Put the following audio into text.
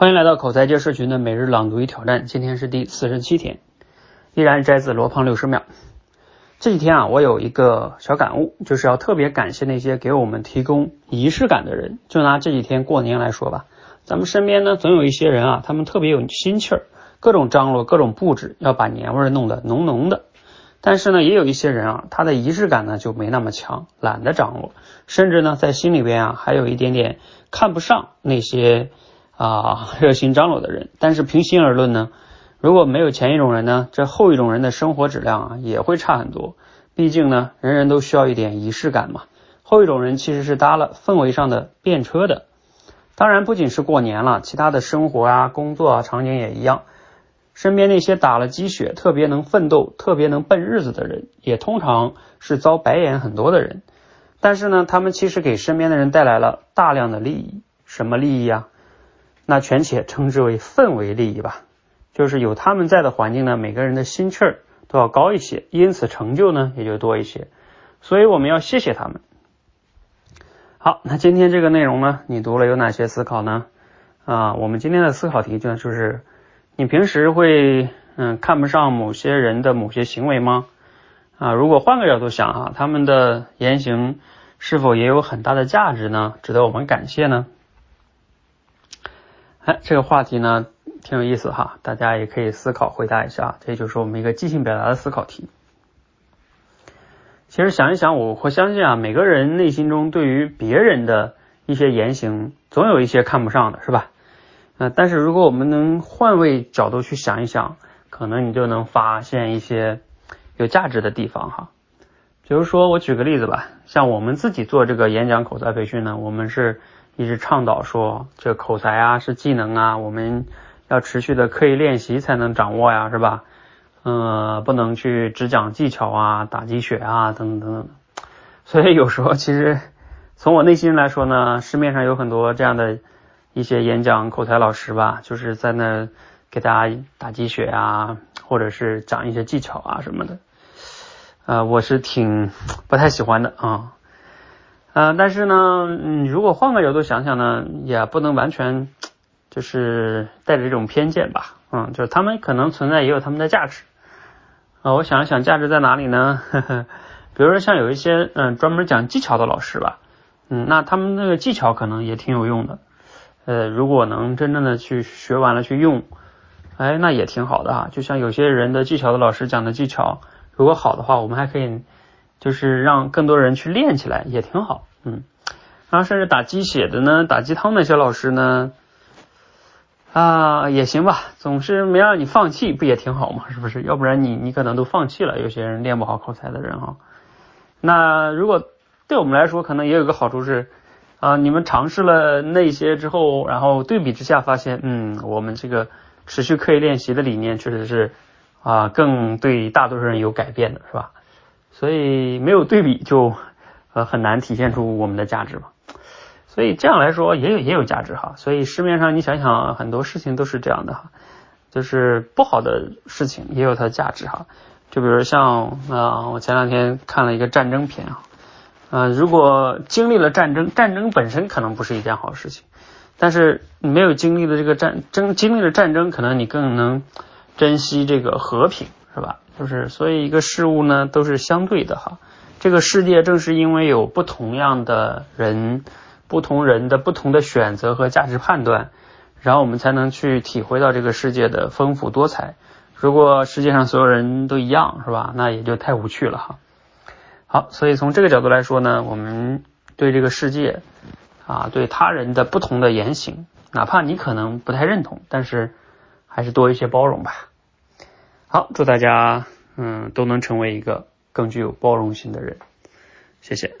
欢迎来到口才界社群的每日朗读与挑战，今天是第四十七天，依然摘自罗胖六十秒。这几天啊，我有一个小感悟，就是要特别感谢那些给我们提供仪式感的人。就拿这几天过年来说吧，咱们身边呢总有一些人啊，他们特别有心气儿，各种张罗，各种布置，要把年味儿弄得浓浓的。但是呢，也有一些人啊，他的仪式感呢就没那么强，懒得张罗，甚至呢在心里边啊还有一点点看不上那些。啊，热心张罗的人，但是平心而论呢，如果没有前一种人呢，这后一种人的生活质量啊也会差很多。毕竟呢，人人都需要一点仪式感嘛。后一种人其实是搭了氛围上的便车的。当然，不仅是过年了，其他的生活啊、工作啊场景也一样。身边那些打了鸡血、特别能奋斗、特别能奔日子的人，也通常是遭白眼很多的人。但是呢，他们其实给身边的人带来了大量的利益。什么利益啊？那全且称之为氛围利益吧，就是有他们在的环境呢，每个人的心气儿都要高一些，因此成就呢也就多一些。所以我们要谢谢他们。好，那今天这个内容呢，你读了有哪些思考呢？啊，我们今天的思考题就就是你平时会嗯看不上某些人的某些行为吗？啊，如果换个角度想啊，他们的言行是否也有很大的价值呢？值得我们感谢呢？哎，这个话题呢挺有意思哈，大家也可以思考回答一下，这就是我们一个即兴表达的思考题。其实想一想，我会相信啊，每个人内心中对于别人的一些言行，总有一些看不上的，是吧？呃，但是如果我们能换位角度去想一想，可能你就能发现一些有价值的地方哈。比如说，我举个例子吧，像我们自己做这个演讲口才培训呢，我们是。一直倡导说，这口才啊是技能啊，我们要持续的刻意练习才能掌握呀，是吧？嗯，不能去只讲技巧啊、打鸡血啊等等等等。所以有时候其实从我内心来说呢，市面上有很多这样的一些演讲口才老师吧，就是在那给大家打鸡血啊，或者是讲一些技巧啊什么的。呃，我是挺不太喜欢的啊。呃，但是呢，嗯，如果换个角度想想呢，也不能完全就是带着这种偏见吧，嗯，就是他们可能存在也有他们的价值啊。我想一想，价值在哪里呢？呵呵，比如说像有一些嗯专门讲技巧的老师吧，嗯，那他们那个技巧可能也挺有用的，呃，如果能真正的去学完了去用，哎，那也挺好的哈。就像有些人的技巧的老师讲的技巧，如果好的话，我们还可以就是让更多人去练起来，也挺好。嗯，然后甚至打鸡血的呢，打鸡汤那些老师呢，啊也行吧，总是没让你放弃，不也挺好吗？是不是？要不然你你可能都放弃了。有些人练不好口才的人哈，那如果对我们来说，可能也有个好处是啊，你们尝试了那些之后，然后对比之下发现，嗯，我们这个持续刻意练习的理念确实是啊，更对大多数人有改变的，是吧？所以没有对比就。呃，很难体现出我们的价值嘛，所以这样来说也有也有价值哈。所以市面上你想想，很多事情都是这样的哈，就是不好的事情也有它的价值哈。就比如像啊，我前两天看了一个战争片啊，呃，如果经历了战争，战争本身可能不是一件好事情，但是没有经历的这个战争，经历了战争，可能你更能珍惜这个和平，是吧？就是所以一个事物呢，都是相对的哈。这个世界正是因为有不同样的人，不同人的不同的选择和价值判断，然后我们才能去体会到这个世界的丰富多彩。如果世界上所有人都一样，是吧？那也就太无趣了哈。好，所以从这个角度来说呢，我们对这个世界啊，对他人的不同的言行，哪怕你可能不太认同，但是还是多一些包容吧。好，祝大家嗯都能成为一个。更具有包容性的人，谢谢。